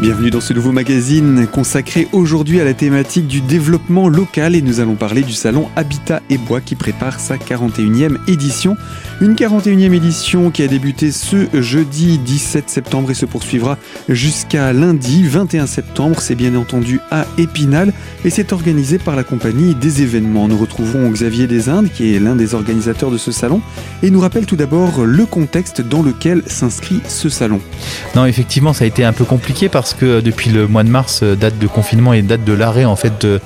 Bienvenue dans ce nouveau magazine consacré aujourd'hui à la thématique du développement local et nous allons parler du salon Habitat et Bois qui prépare sa 41e édition. Une 41e édition qui a débuté ce jeudi 17 septembre et se poursuivra jusqu'à lundi 21 septembre. C'est bien entendu à Épinal et c'est organisé par la compagnie des événements. Nous retrouvons Xavier Desindes qui est l'un des organisateurs de ce salon et nous rappelle tout d'abord le contexte dans lequel s'inscrit ce salon. Non, effectivement, ça a été un peu compliqué parce que depuis le mois de mars, euh, date de confinement et date de l'arrêt en fait de,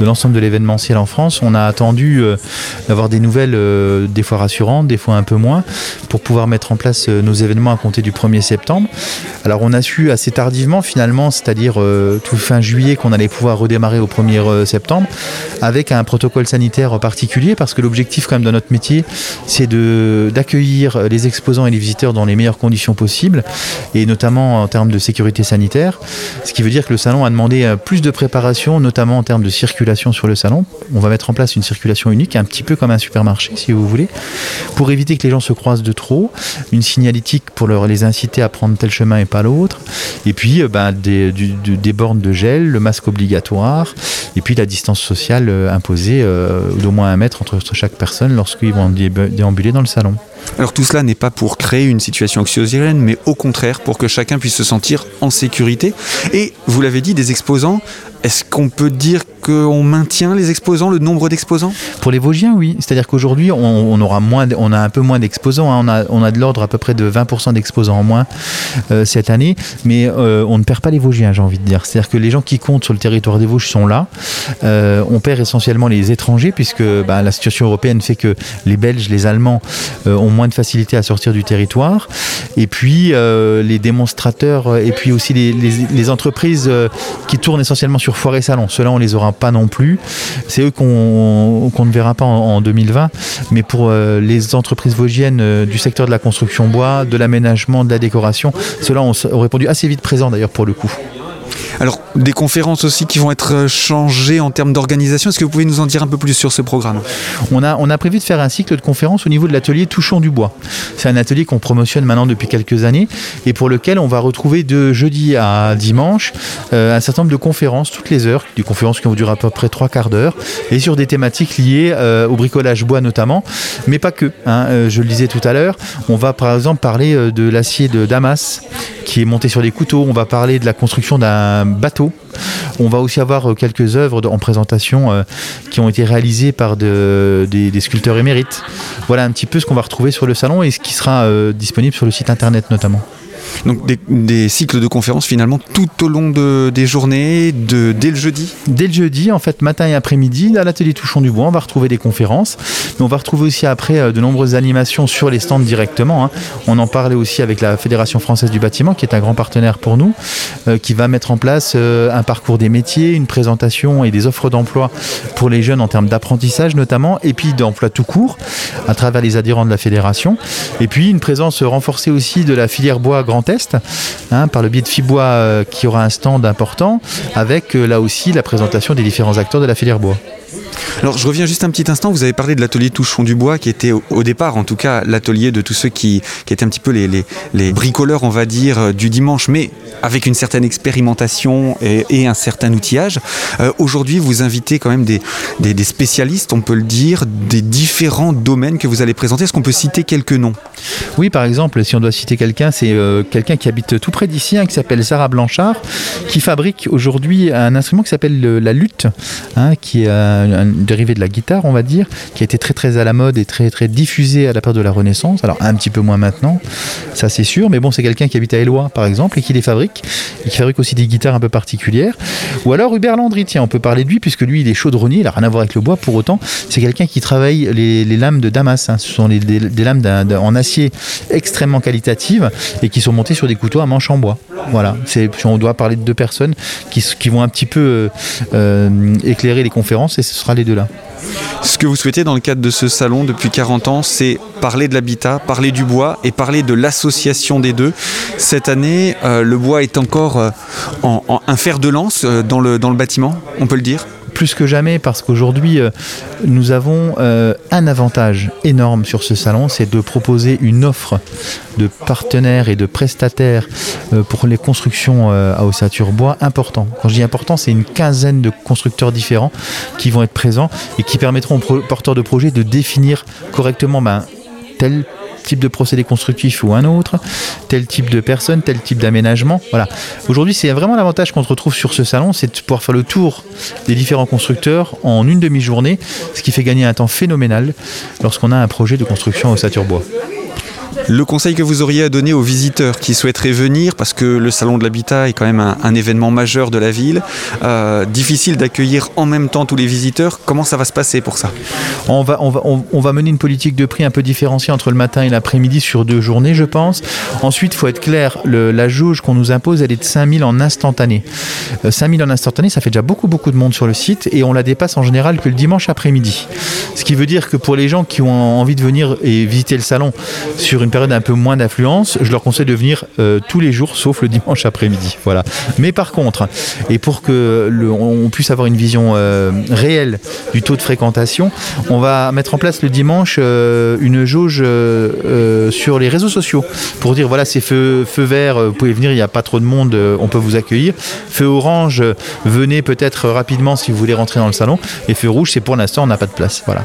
l'ensemble de l'événementiel en France, on a attendu euh, d'avoir des nouvelles euh, des fois rassurantes, des fois un peu moins, pour pouvoir mettre en place nos événements à compter du 1er septembre. Alors on a su assez tardivement finalement, c'est-à-dire tout fin juillet, qu'on allait pouvoir redémarrer au 1er septembre avec un protocole sanitaire particulier parce que l'objectif quand même de notre métier, c'est d'accueillir les exposants et les visiteurs dans les meilleures conditions possibles et notamment en termes de sécurité sanitaire. Ce qui veut dire que le salon a demandé euh, plus de préparation, notamment en termes de circulation sur le salon. On va mettre en place une circulation unique, un petit peu comme un supermarché, si vous voulez, pour éviter que les gens se croisent de trop, une signalétique pour les inciter à prendre tel chemin et pas l'autre, et puis euh, ben, des, bornes de gel, le masque obligatoire, et puis la distance sociale euh, imposée d'au moins un mètre entre chaque personne lorsqu'ils vont déambuler dans le salon. Alors tout cela n'est pas pour créer une situation anxiogène, mais au contraire pour que chacun puisse se sentir en sécurité. Et vous l'avez dit, des exposants, est-ce qu'on peut dire qu'on maintient les exposants, le nombre d'exposants? Pour les Vosgiens, oui. C'est-à-dire qu'aujourd'hui, on, aura moins, on a un peu moins d'exposants. Hein. On, a, on a de l'ordre à peu près de 20% d'exposants en moins euh, cette année, mais euh, on ne perd pas les Vosgiens, j'ai envie de dire. C'est-à-dire que les gens qui comptent sur le territoire des Vosges sont là. Euh, on perd essentiellement les étrangers, puisque bah, la situation européenne fait que les Belges, les Allemands ont moins de facilité à sortir du territoire. Et puis, les démonstrateurs, et puis aussi les, entreprises qui tournent essentiellement sur foire et salon. Ceux-là, on les aura pas non plus. C'est eux qu'on ne verra pas en, 2020. Mais pour euh, les entreprises vosgiennes euh, du secteur de la construction bois, de l'aménagement, de la décoration, ceux-là ont répondu assez vite présent d'ailleurs pour le coup. Alors, des conférences aussi qui vont être euh, changées en termes d'organisation. Est-ce que vous pouvez nous en dire un peu plus sur ce programme? On a, prévu de faire un cycle de conférences au niveau de l'atelier Touchons du bois. C'est un atelier qu'on promotionne maintenant depuis quelques années et pour lequel on va retrouver de jeudi à dimanche euh, un certain nombre de conférences toutes les heures, des conférences qui vont durer à peu près trois quarts d'heure et sur des thématiques liées euh, au bricolage bois notamment, mais pas que. Hein. je le disais tout à l'heure, on va par exemple parler de l'acier de Damas qui est monté sur des couteaux. On va parler de la construction d'un bateau. On va aussi avoir euh, quelques œuvres en présentation euh, qui ont été réalisées par des, sculpteurs émérites. Voilà un petit peu ce qu'on va retrouver sur le salon et ce qui sera euh, disponible sur le site internet notamment. Donc des, cycles de conférences finalement tout au long des journées, de, dès le jeudi Dès le jeudi, en fait, matin et après-midi, à l'atelier Touchon du Bois, on va retrouver des conférences. Mais on va retrouver aussi après euh, de nombreuses animations sur les stands directement. Hein. On en parlait aussi avec la Fédération française du bâtiment, qui est un grand partenaire pour nous, euh, qui va mettre en place euh, un parcours des métiers, une présentation et des offres d'emploi pour les jeunes en termes d'apprentissage notamment, et puis d'emploi tout court à travers les adhérents de la fédération. Et puis une présence renforcée aussi de la filière bois Grand Est, hein, par le biais de Fibois euh, qui aura un stand important, avec euh, là aussi la présentation des différents acteurs de la filière bois. Alors je reviens juste un petit instant, vous avez parlé de l'atelier Touchon du Bois qui était au, départ en tout cas l'atelier de tous ceux qui, étaient un petit peu les, bricoleurs on va dire euh, du dimanche mais avec une certaine expérimentation et, un certain outillage. Euh, aujourd'hui vous invitez quand même des, spécialistes on peut le dire, des différents domaines que vous allez présenter. Est-ce qu'on peut citer quelques noms? Oui par exemple si on doit citer quelqu'un c'est euh, quelqu'un qui habite tout près d'ici hein, qui s'appelle Sarah Blanchard qui fabrique aujourd'hui un instrument qui s'appelle la lutte hein, qui est un dérivé de la guitare, on va dire, qui a été très très à la mode et très très diffusé à la période de la Renaissance. Alors un petit peu moins maintenant, ça c'est sûr, mais bon, c'est quelqu'un qui habite à Eloi par exemple et qui les fabrique et qui fabrique aussi des guitares un peu particulières. Ou alors Hubert Landry, tiens, on peut parler de lui puisque lui il est chaudronnier, il n'a rien à voir avec le bois pour autant. C'est quelqu'un qui travaille les, lames de Damas. Hein. Ce sont des lames en acier extrêmement qualitatives et qui sont montées sur des couteaux à manche en bois. Voilà, on doit parler de deux personnes qui, qui vont un petit peu euh, euh, éclairer les conférences et ce sera Ce que vous souhaitez dans le cadre de ce salon depuis 40 ans, c'est parler de l'habitat, parler du bois et parler de l'association des deux. Cette année, euh, le bois est encore en, un fer de lance le, dans le bâtiment, on peut le dire? Plus que jamais parce qu'aujourd'hui, euh, nous avons euh, un avantage énorme sur ce salon, c'est de proposer une offre de partenaires et de prestataires euh, pour les constructions à ossature bois important. Quand je dis important, c'est une quinzaine de constructeurs différents qui vont être présents et qui permettront aux porteurs de projets de définir correctement ben, tel type de procédé constructif ou un autre, tel type de personne, tel type d'aménagement. Voilà. Aujourd'hui, c'est vraiment l'avantage qu'on se retrouve sur ce salon, c'est de pouvoir faire le tour des différents constructeurs en une demi-journée, ce qui fait gagner un temps phénoménal lorsqu'on a un projet de construction au Saturbois. Le conseil que vous auriez à donner aux visiteurs qui souhaiteraient venir, parce que le Salon de l'Habitat est quand même un, événement majeur de la ville, euh, difficile d'accueillir en même temps tous les visiteurs, comment ça va se passer pour ça? On, va mener une politique de prix un peu différenciée entre le matin et l'après-midi sur deux journées, je pense. Ensuite, il faut être clair, la jauge qu'on nous impose, elle est de 5000 en instantané. 5000 euh, en instantané, ça fait déjà beaucoup, beaucoup de monde sur le site et on la dépasse en général que le dimanche après-midi. Ce qui veut dire que pour les gens qui ont envie de venir et visiter le salon sur une période un peu moins d'affluence, je leur conseille de venir euh, tous les jours, sauf le dimanche après-midi. Voilà. Mais par contre, et pour que on puisse avoir une vision euh, réelle du taux de fréquentation, on va mettre en place le dimanche euh, une jauge sur les réseaux sociaux pour dire voilà c'est feu, feu vert, vous pouvez venir, il n'y a pas trop de monde, on peut vous accueillir. Feu orange, venez peut-être rapidement si vous voulez rentrer dans le salon. Et feu rouge, c'est pour l'instant on n'a pas de place. Voilà.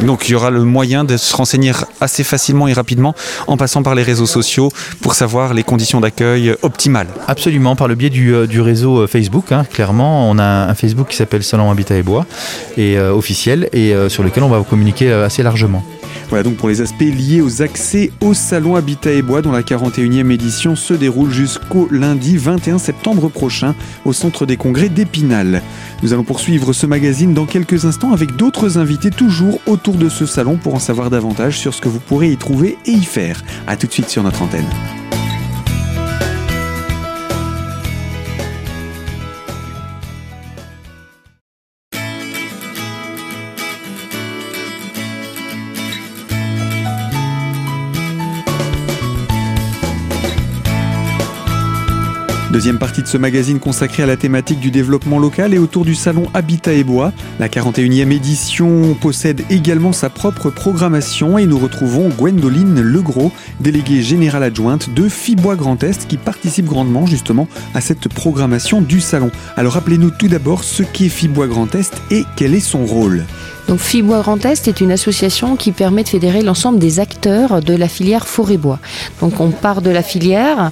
Donc il y aura le moyen de se renseigner assez facilement et rapidement en passant par les réseaux sociaux pour savoir les conditions d'accueil optimales. Absolument, par le biais du, euh, réseau euh, Facebook. Hein, clairement, on a un Facebook qui s'appelle Salon Habitat et Bois, et euh, officiel, et sur lequel on va communiquer assez largement. Voilà donc pour les aspects liés aux accès au Salon Habitat et Bois dont la 41e édition se déroule jusqu'au lundi 21 septembre prochain au Centre des Congrès d'Épinal. Nous allons poursuivre ce magazine dans quelques instants avec d'autres invités toujours autour de ce salon pour en savoir davantage sur ce que vous pourrez y trouver et y faire. A tout de suite sur notre antenne. Deuxième partie de ce magazine consacré à la thématique du développement local et autour du salon Habitat et Bois. La 41e édition possède également sa propre programmation et nous retrouvons Gwendoline Legros, déléguée générale adjointe de Fibois Grand Est qui participe grandement justement à cette programmation du salon. Alors rappelez-nous tout d'abord ce qu'est Fibois Grand Est et quel est son rôle. Donc Fibois Grand Est est une association qui permet de fédérer l'ensemble des acteurs de la filière forêt-bois. Donc on part de la filière,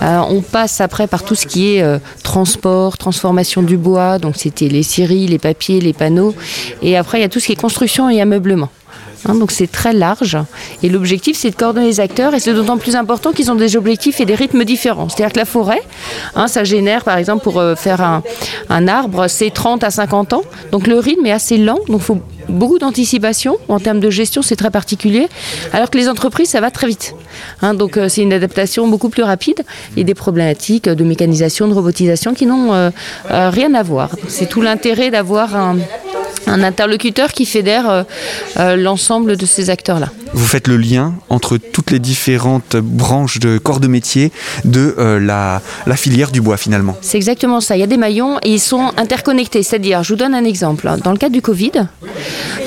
euh, on passe après par tout ce qui est euh, transport, transformation du bois, donc c'était les scieries, les papiers, les panneaux, et après il y a tout ce qui est construction et ameublement. Hein, donc c'est très large. Et l'objectif, c'est de coordonner les acteurs. Et c'est d'autant plus important qu'ils ont des objectifs et des rythmes différents. C'est-à-dire que la forêt, hein, ça génère, par exemple, pour euh, faire un, un arbre, c'est 30 à 50 ans. Donc le rythme est assez lent. Donc il faut beaucoup d'anticipation. En termes de gestion, c'est très particulier. Alors que les entreprises, ça va très vite. Hein, donc euh, c'est une adaptation beaucoup plus rapide. A des problématiques de mécanisation, de robotisation qui n'ont euh, rien à voir. C'est tout l'intérêt d'avoir un un interlocuteur qui fédère euh, euh, l'ensemble de ces acteurs-là. Vous faites le lien entre toutes les différentes branches de corps de métier de euh, la, la, filière du bois finalement. C'est exactement ça. Il y a des maillons et ils sont interconnectés. C'est-à-dire, je vous donne un exemple. Dans le cadre du Covid,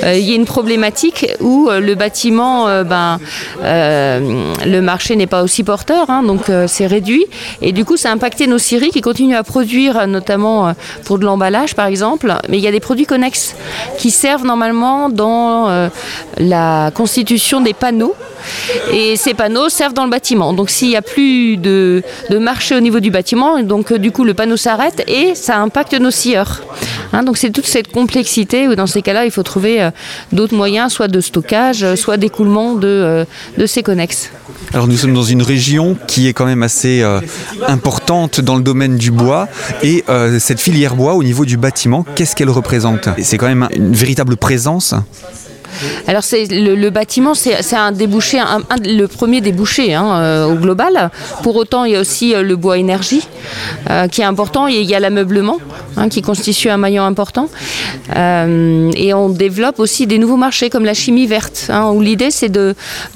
il y a une problématique où le bâtiment, ben, le marché n'est pas aussi porteur, hein, donc c'est réduit. Et du coup, ça a impacté nos scieries qui continuent à produire, notamment pour de l'emballage par exemple. Mais il y a des produits connexes qui servent normalement dans euh, la constitution des panneaux. Et ces panneaux servent dans le bâtiment. Donc s'il n'y a plus de, marché au niveau du bâtiment, euh, du coup le panneau s'arrête et ça impacte nos scieurs. Hein, donc c'est toute cette complexité où dans ces cas-là, il faut trouver euh, d'autres moyens, soit de stockage, soit d'écoulement de, de ces connexes. Alors nous sommes dans une région qui est quand même assez importante dans le domaine du bois. Et cette filière bois au niveau du bâtiment, qu'est-ce qu'elle représente? C'est quand même une véritable présence Alors le, bâtiment, c'est un débouché, le premier débouché hein, au global. Pour autant, il y a aussi le bois énergie qui est important. Et il y a l'ameublement hein, qui constitue un maillon important. et on développe aussi des nouveaux marchés comme la chimie verte, hein, où l'idée c'est de,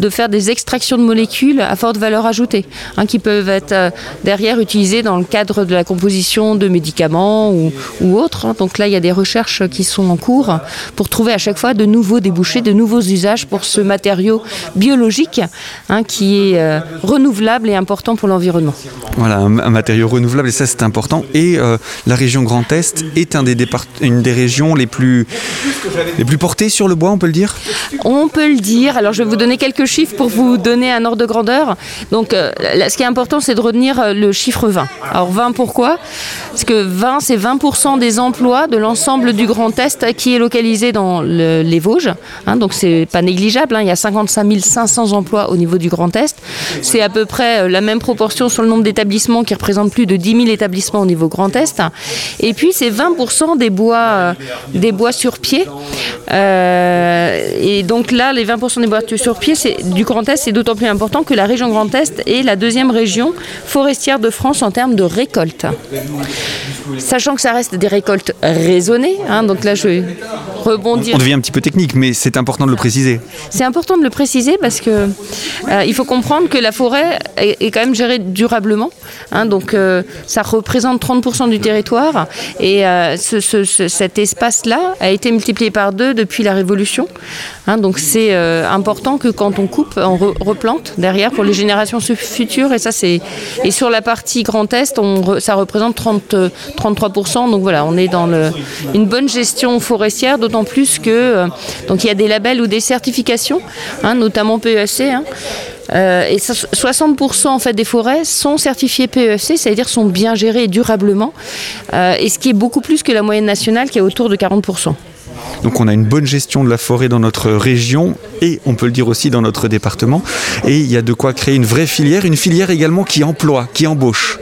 faire des extractions de molécules à forte valeur ajoutée, qui peuvent être euh, derrière utilisées dans le cadre de la composition de médicaments ou, ou autres. Donc là, il y a des recherches qui sont en cours pour trouver à chaque fois de nouveaux débouchés, de nouveaux usages pour ce matériau biologique qui est euh, renouvelable et important pour l'environnement. Voilà, un, matériau renouvelable, et ça c'est important. Et euh, la région Grand Est est un des une des régions les plus, les plus portées sur le bois, on peut le dire? On peut le dire. Alors je vais vous donner quelques chiffres pour vous donner un ordre de grandeur. Donc euh, ce qui est important, c'est de retenir le chiffre 20. Alors 20 pourquoi? Parce que 20, c'est 20% des emplois de l'ensemble du Grand Est qui est localisé dans les Vosges. Hein, donc c'est pas négligeable. Hein. il y a 55 500 emplois au niveau du Grand Est. C'est à peu près la même proportion sur le nombre d'établissements qui représente plus de 10 000 établissements au niveau Grand Est. Et puis c'est 20% des bois, euh, des bois sur pied. Euh, et donc là, les 20% des bois sur pied du Grand Est, c'est d'autant plus important que la région Grand Est est la deuxième région forestière de France en termes de récolte. Sachant que ça reste des récoltes raisonnées, hein, donc là je vais rebondir. On devient un petit peu technique, mais c'est important de le préciser. C'est important de le préciser parce que euh, il faut comprendre que la forêt est, quand même gérée durablement. Hein, donc euh, ça représente 30% du territoire et euh, cet espace-là a été multiplié par deux depuis la Révolution. Hein, donc c'est important que quand on coupe, on replante derrière pour les générations futures. Et ça c'est et sur la partie Grand Est, on, ça représente 30 33%. Donc voilà, on est dans une bonne gestion forestière, d'autant plus que euh, donc il y a des labels ou des certifications, hein, notamment PESC. Hein. Euh, et 60% en fait des forêts sont certifiées PEFC, c'est-à-dire sont bien gérées durablement, euh, et ce qui est beaucoup plus que la moyenne nationale qui est autour de 40%. Donc on a une bonne gestion de la forêt dans notre région et on peut le dire aussi dans notre département. Et il y a de quoi créer une vraie filière, une filière également qui emploie, qui embauche.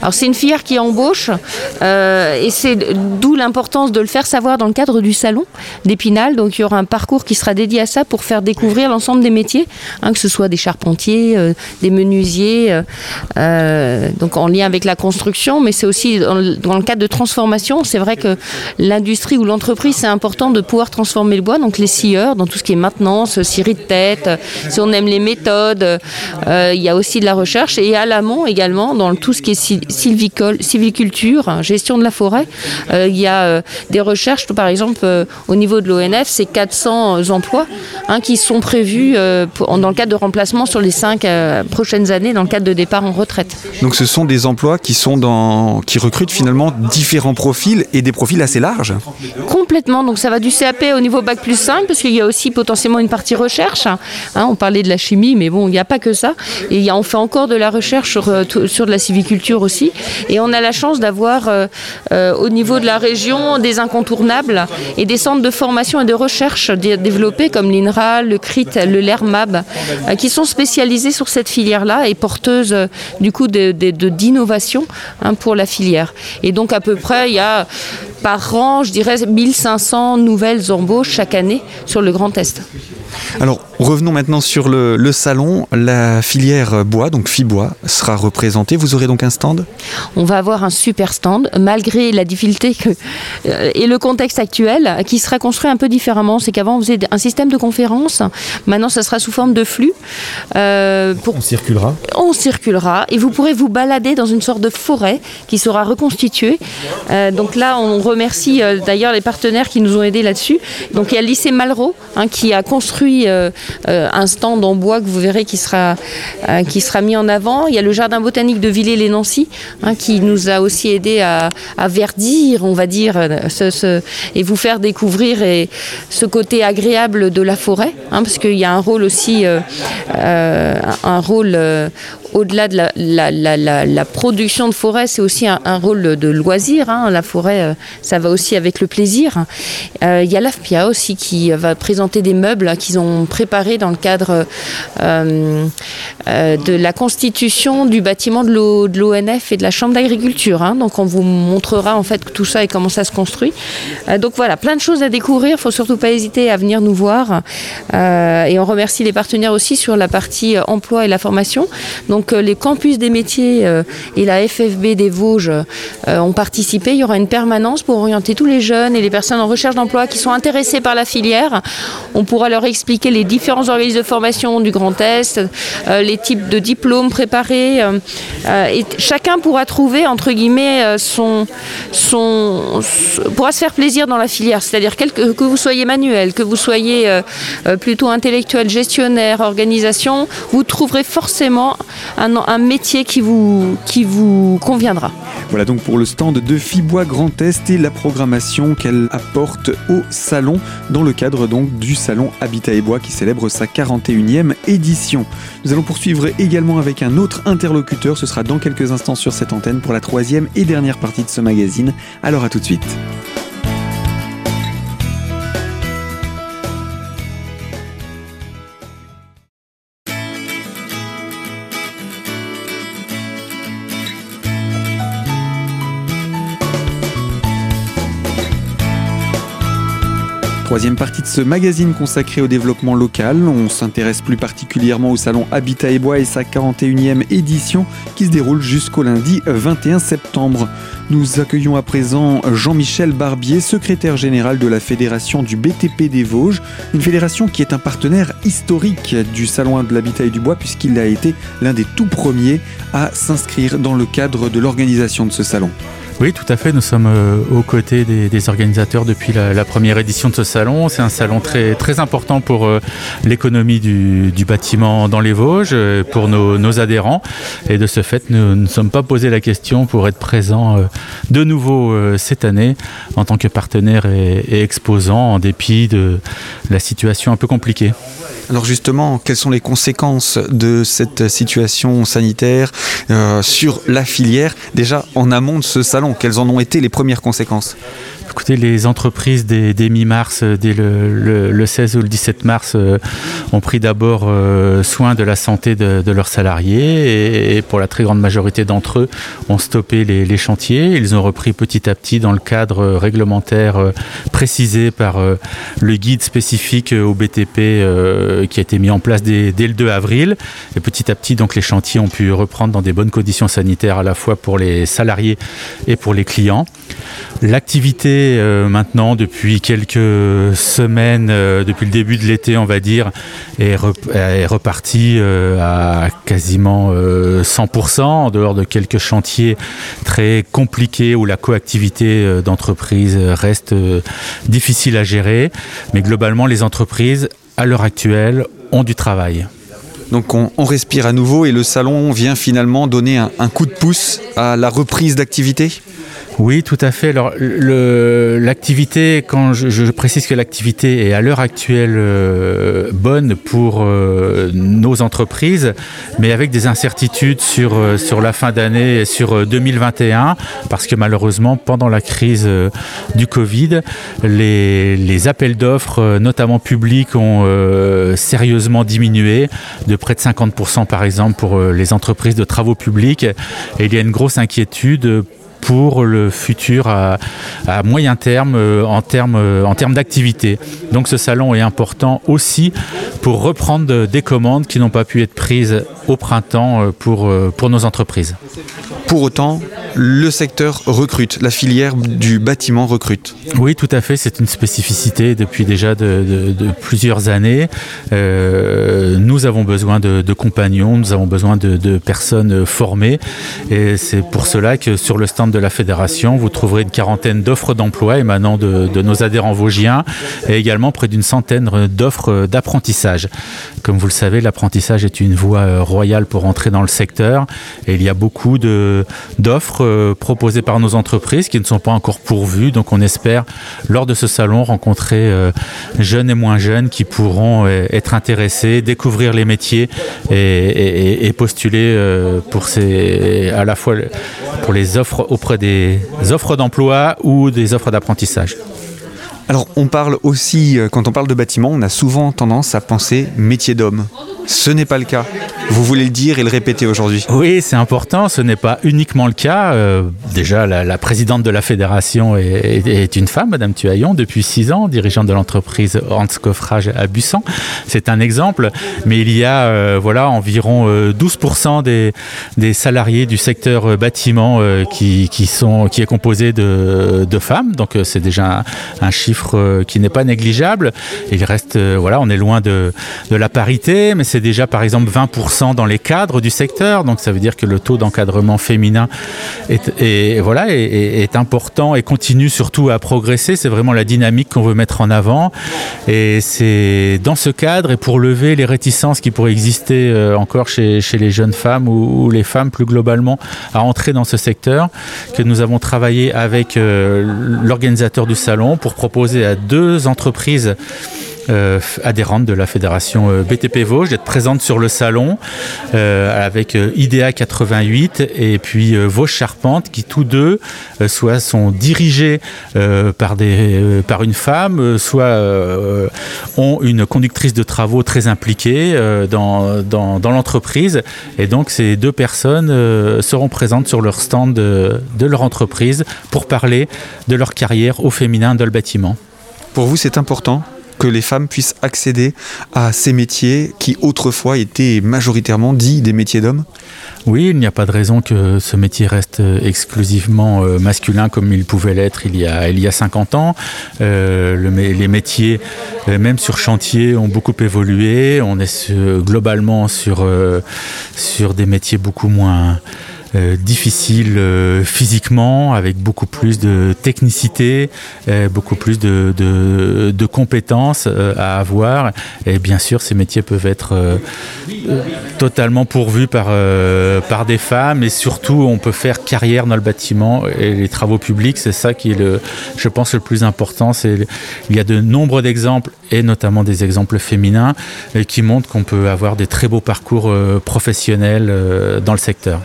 Alors c'est une filière qui embauche euh, et c'est d'où l'importance de le faire savoir dans le cadre du salon d'Épinal. Donc il y aura un parcours qui sera dédié à ça pour faire découvrir l'ensemble des métiers, hein, que ce soit des charpentiers, euh, des menuisiers, euh, donc en lien avec la construction, mais c'est aussi dans le, dans le, cadre de transformation. C'est vrai que l'industrie ou l'entreprise, c'est important de pouvoir transformer le bois, donc les scieurs, dans tout ce qui est maintenance, scierie de tête, si on aime les méthodes, il y a aussi de la recherche et à l'amont également dans tout ce qui est sylvicole, sylviculture, hein, gestion de la forêt. Euh, il y a euh, des recherches, par exemple, euh, au niveau de l'ONF, c'est 400 emplois hein, qui sont prévus dans le cadre de remplacement sur les cinq prochaines années dans le cadre de départ en retraite. Donc ce sont des emplois qui, sont dans, qui recrutent finalement différents profils et des profils assez larges Complètement, donc ça va du CAP au niveau Bac plus 5, parce qu'il y a aussi potentiellement une partie recherche. Hein, on parlait de la chimie, mais bon, il n'y a pas que ça. Et y a, on fait encore de la recherche sur, sur de la aussi. Et on a la chance d'avoir euh, euh, au niveau de la région des incontournables et des centres de formation et de recherche développés comme l'INRA, le CRIT, le LERMAB, euh, qui sont spécialisés sur cette filière-là et porteuses du coup d'innovation hein, pour la filière. Et donc à peu près, il y a par an, je dirais, 1500 nouvelles embauches chaque année sur le Grand Est. Alors revenons maintenant sur le, salon. La filière bois, donc Fibois, sera représentée. Vous aurez donc un stand? On va avoir un super stand, malgré la difficulté que, euh, et le contexte actuel, qui sera construit un peu différemment. C'est qu'avant on faisait un système de conférence. Maintenant ça sera sous forme de flux. Euh, on circulera On circulera et vous pourrez vous balader dans une sorte de forêt qui sera reconstituée. Euh, donc là on remercie d'ailleurs les partenaires qui nous ont aidés là-dessus. Donc il y a le lycée Malraux hein, qui a construit euh, un stand en bois que vous verrez qui sera, euh, qui sera mis en avant. Il y a le jardin botanique de Villers-les-Nancy hein, qui nous a aussi aidé à, verdir, on va dire, et vous faire découvrir ce côté agréable de la forêt, hein, parce qu'il y a un rôle aussi, euh, un rôle au-delà de la, production de forêt, c'est aussi un, rôle de loisir. Hein. La forêt, ça va aussi avec le plaisir. Il y a l'AFPIA aussi qui va présenter des meubles qu'ils ont préparés dans le cadre de la constitution du bâtiment de l'ONF et de la Chambre d'agriculture. Hein. Donc on vous montrera en fait tout ça et comment ça se construit. donc voilà, plein de choses à découvrir. Il faut surtout pas hésiter à venir nous voir. Euh, et on remercie les partenaires aussi sur la partie euh, emploi et la formation. Donc euh, les campus des métiers et la FFB des Vosges ont participé. Il y aura une permanence pour orienter tous les jeunes et les personnes en recherche d'emploi qui sont intéressés par la filière. On pourra leur expliquer les différents organismes de formation du Grand Est, les types de diplômes préparés. et chacun pourra trouver, entre guillemets, son, pourra se faire plaisir dans la filière. C'est-à-dire que, vous soyez manuel, que vous soyez euh, euh, plutôt intellectuel, gestionnaire, organisation, vous trouverez forcément un, métier qui vous, qui vous conviendra. Voilà donc pour le stand de Fibois Grand Est et la programmation qu'elle apporte au salon dans le cadre donc du salon Habitat et Bois qui célèbre sa 41e édition. Nous allons poursuivre également avec un autre interlocuteur, ce sera dans quelques instants sur cette antenne pour la troisième et dernière partie de ce magazine. Alors à tout de suite. Troisième partie de ce magazine consacré au développement local. On s'intéresse plus particulièrement au salon Habitat et Bois et sa 41e édition qui se déroule jusqu'au lundi 21 septembre. Nous accueillons à présent Jean-Michel Barbier, secrétaire général de la Fédération du BTP des Vosges, une fédération qui est un partenaire historique du Salon de l'Habitat et du Bois puisqu'il a été l'un des tout premiers à s'inscrire dans le cadre de l'organisation de ce salon. Oui, tout à fait. Nous sommes euh, aux côtés des, organisateurs depuis la, première édition de ce salon. C'est un salon très, très important pour euh, l'économie du, bâtiment dans les Vosges, euh, pour nos, adhérents. Et de ce fait, nous ne sommes pas posé la question pour être présents de nouveau cette année en tant que partenaire et, et exposant en dépit de la situation un peu compliquée. Alors justement, quelles sont les conséquences de cette situation sanitaire sur la filière déjà en amont de ce salon? Quelles en ont été les premières conséquences? Écoutez, les entreprises dès, mi-mars, euh, dès le, 16 ou le 17 mars, euh, ont pris d'abord euh, soin de la santé de, leurs salariés et, pour la très grande majorité d'entre eux, ont stoppé les, chantiers. Ils ont repris petit à petit dans le cadre réglementaire précisé par le guide spécifique au BTP qui a été mis en place dès, dès, le 2 avril. Et petit à petit, donc, les chantiers ont pu reprendre dans des bonnes conditions sanitaires à la fois pour les salariés et pour les clients. L'activité euh, maintenant depuis quelques semaines, euh, depuis le début de l'été on va dire, est, repartie euh, à quasiment 100% en dehors de quelques chantiers très compliqués où la coactivité d'entreprises reste difficile à gérer. Mais globalement les entreprises à l'heure actuelle ont du travail. Donc on, respire à nouveau et le salon vient finalement donner un coup de pouce à la reprise d'activité? Oui, tout à fait. Alors, l'activité, quand je, précise que l'activité est à l'heure actuelle euh, bonne pour euh, nos entreprises, mais avec des incertitudes sur, euh, la fin d'année et sur 2021, parce que malheureusement, pendant la crise du Covid, les, les appels d'offres, notamment publics, ont sérieusement diminué, de près de 50% par exemple pour les entreprises de travaux publics. Et il y a une grosse inquiétude pour le futur à, moyen terme euh, en termes euh, d'activité. Donc ce salon est important aussi pour reprendre des commandes qui n'ont pas pu être prises au printemps euh, pour, pour nos entreprises. Pour autant, le secteur recrute, la filière du bâtiment recrute. Oui, tout à fait, c'est une spécificité depuis déjà de, plusieurs années. nous avons besoin de, compagnons, nous avons besoin de, personnes formées et c'est pour cela que sur le stand de la fédération, vous trouverez une quarantaine d'offres d'emploi émanant de, nos adhérents vosgiens et également près d'une centaine d'offres d'apprentissage. Comme vous le savez, l'apprentissage est une voie royale pour entrer dans le secteur et il y a beaucoup d'offres proposées par nos entreprises qui ne sont pas encore pourvues. Donc on espère, lors de ce salon, rencontrer jeunes et moins jeunes qui pourront être intéressés, découvrir les métiers et, et, et postuler pour ces, à la fois pour les offres des offres d'emploi ou des offres d'apprentissage. Alors on parle aussi, quand on parle de bâtiment, on a souvent tendance à penser métier d'homme. Ce n'est pas le cas. Vous voulez le dire et le répéter aujourd'hui Oui, c'est important. Ce n'est pas uniquement le cas. Euh, déjà, la, présidente de la fédération est, une femme, Madame Tuaillon, depuis six ans, dirigeante de l'entreprise Hans Coffrage à Bussan. C'est un exemple. Mais il y a euh, voilà, environ euh, 12% des, salariés du secteur euh, bâtiment euh, qui, sont, qui est composé de, femmes. Donc c'est déjà un chiffre qui n'est pas négligeable. Il reste, voilà, on est loin de, de la parité, mais c'est déjà par exemple 20% dans les cadres du secteur, donc ça veut dire que le taux d'encadrement féminin est, voilà, est, important et continue surtout à progresser. C'est vraiment la dynamique qu'on veut mettre en avant. Et c'est dans ce cadre et pour lever les réticences qui pourraient exister euh, encore chez, chez, les jeunes femmes ou, les femmes plus globalement à entrer dans ce secteur que nous avons travaillé avec euh, l'organisateur du salon pour proposer à deux entreprises euh, adhérente de la fédération euh, BTP Vosges, d'être présente sur le salon euh, avec IDEA 88 et puis Vosges Charpente qui tous deux soit sont dirigés par, des, par une femme, soit ont une conductrice de travaux très impliquée dans, dans, l'entreprise et donc ces deux personnes seront présentes sur leur stand de, de leur entreprise pour parler de leur carrière au féminin dans le bâtiment. Pour vous, c'est important? Que les femmes puissent accéder à ces métiers qui autrefois étaient majoritairement dits des métiers d'hommes Oui, il n'y a pas de raison que ce métier reste exclusivement euh, masculin comme il pouvait l'être il, y a, il y a 50 ans. Euh, le, les métiers, euh, même sur chantier, ont beaucoup évolué. On est globalement sur, euh, sur des métiers beaucoup moins... Euh, difficile euh, physiquement, avec beaucoup plus de technicité, euh, beaucoup plus de, compétences à avoir. Et bien sûr, ces métiers peuvent être totalement pourvus par, par des femmes et surtout, on peut faire carrière dans le bâtiment et les travaux publics. C'est ça qui est, le, je pense, le plus important. C'est il y a de nombreux d'exemples et notamment des exemples féminins qui montrent qu'on peut avoir des très beaux parcours professionnels dans le secteur.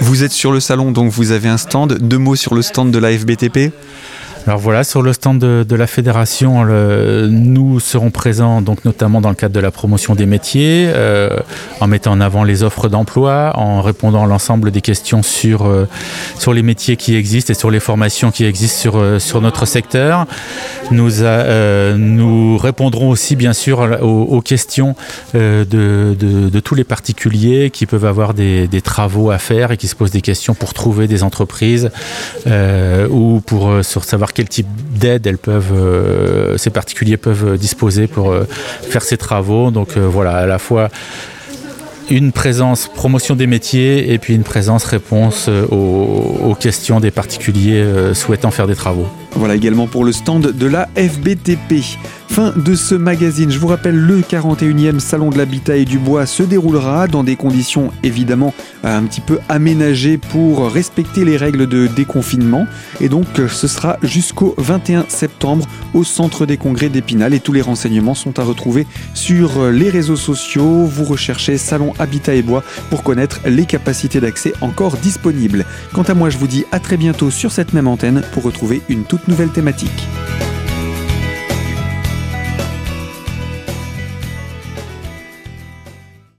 Vous êtes sur le salon, donc vous avez un stand. Deux mots sur le stand de la FBTP Alors voilà, sur le stand de, la fédération, nous serons présents donc notamment dans le cadre de la promotion des métiers, euh, en mettant en avant les offres d'emploi, en répondant à l'ensemble des questions sur, euh, sur les métiers qui existent et sur les formations qui existent sur, euh, sur notre secteur. Nous, répondrons aussi bien sûr aux, questions de, de, tous les particuliers qui peuvent avoir des, des travaux à faire et qui se posent des questions pour trouver des entreprises ou pour savoir quel type d'aide euh, ces particuliers peuvent disposer pour euh, faire ces travaux. Donc euh, voilà, à la fois une présence promotion des métiers et puis une présence réponse euh, aux, questions des particuliers euh, souhaitant faire des travaux. Voilà également pour le stand de la FBTP. Fin de ce magazine. Je vous rappelle, le 41e Salon de l'Habitat et du Bois se déroulera dans des conditions évidemment un petit peu aménagées pour respecter les règles de déconfinement. Et donc, ce sera jusqu'au 21 septembre au Centre des Congrès d'Épinal. Et tous les renseignements sont à retrouver sur les réseaux sociaux. Vous recherchez Salon Habitat et Bois pour connaître les capacités d'accès encore disponibles. Quant à moi, je vous dis à très bientôt sur cette même antenne pour retrouver une nouvelle thématique.